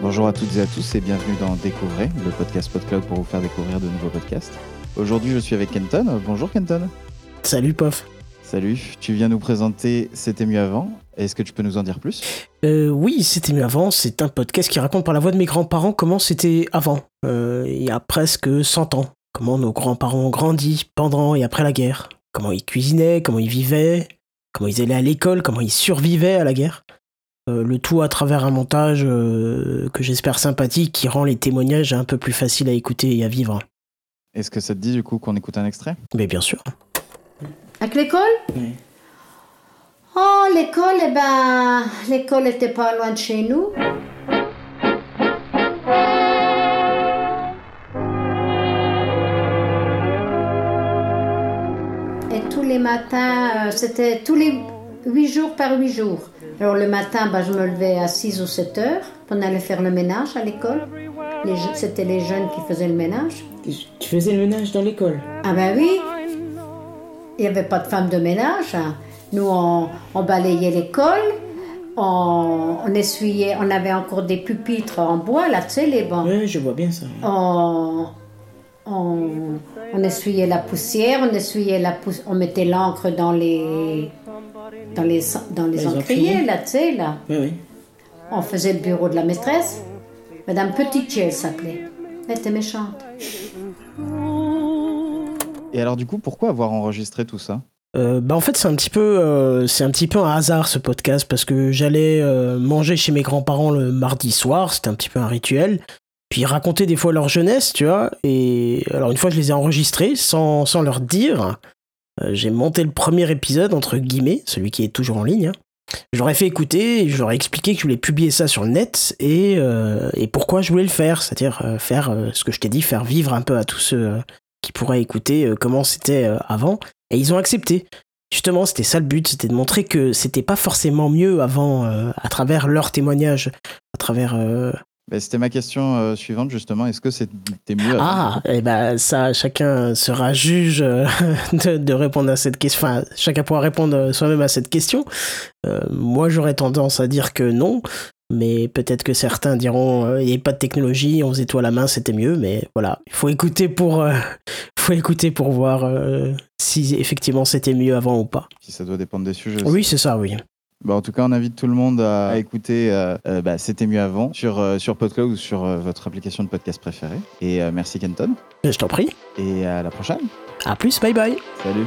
Bonjour à toutes et à tous et bienvenue dans Découvrez, le podcast PodCloud pour vous faire découvrir de nouveaux podcasts. Aujourd'hui, je suis avec Kenton. Bonjour Kenton. Salut Pof. Salut, tu viens nous présenter C'était mieux avant. Est-ce que tu peux nous en dire plus? Euh, Oui, C'était mieux avant. C'est un podcast qui raconte par la voix de mes grands-parents comment c'était avant, euh, il y a presque 100 ans. Comment nos grands-parents ont grandi pendant et après la guerre. Comment ils cuisinaient, comment ils vivaient, comment ils allaient à l'école, comment ils survivaient à la guerre. Euh, le tout à travers un montage euh, que j'espère sympathique qui rend les témoignages un peu plus faciles à écouter et à vivre. Est-ce que ça te dit du coup qu'on écoute un extrait? Mais bien sûr. Avec l'école? Oui. Oh, l'école, eh ben, l'école était pas loin de chez nous. Tous les matins, euh, c'était tous les 8 jours par 8 jours. Alors le matin, bah, je me levais à 6 ou 7 heures. On allait faire le ménage à l'école. C'était les jeunes qui faisaient le ménage. Tu faisais le ménage dans l'école? Ah ben oui. Il n'y avait pas de femme de ménage. hein. Nous, on, on balayait l'école, on, on essuyait, on avait encore des pupitres en bois, là, tu sais, les bancs. Oui, je vois bien ça. On, on, on essuyait la poussière, on essuyait la poussière, on mettait l'encre dans les, dans les, dans les, Les encriers, là, tu sais, là. Oui, oui. On faisait le bureau de la maîtresse. Madame Petitje, elle s'appelait. Elle était méchante. Et alors du coup, pourquoi avoir enregistré tout ça? Euh, bah en fait c'est un petit peu euh, c'est un petit peu un hasard ce podcast parce que j'allais euh, manger chez mes grands-parents le mardi soir c'était un petit peu un rituel puis raconter des fois leur jeunesse tu vois et alors une fois je les ai enregistrés sans, sans leur dire Euh, j'ai monté le premier épisode entre guillemets celui qui est toujours en ligne hein. ai fait écouter et expliqué que je voulais publier ça sur le net et, euh, et pourquoi je voulais le faire c'est-à-dire euh, faire euh, ce que je t'ai dit faire vivre un peu à tous ceux qui pourraient écouter comment c'était avant et ils ont accepté. Justement, c'était ça le but, c'était de montrer que c'était pas forcément mieux avant, à travers leurs témoignages, à travers. Euh, Ben, C'était ma question euh, suivante justement. Est-ce que c'était mieux avant Ah, et ben ça, chacun sera juge euh, de, de répondre à cette question. Enfin, chacun pourra répondre soi-même à cette question. Euh, moi, j'aurais tendance à dire que non. Mais peut-être que certains diront euh, il n'y avait pas de technologie, on faisait tout à la main, c'était mieux. Mais voilà, il faut écouter pour, euh, faut écouter pour voir euh, si effectivement c'était mieux avant ou pas. Si ça doit dépendre des sujets. Oui, c'est ça, oui. Bah, en tout cas, on invite tout le monde à, à écouter euh, euh, bah, C'était mieux avant sur, euh, sur PodCloud ou sur euh, votre application de podcast préférée. Et euh, merci Kenton. Je t'en prie. Et à la prochaine. À plus, bye bye. Salut.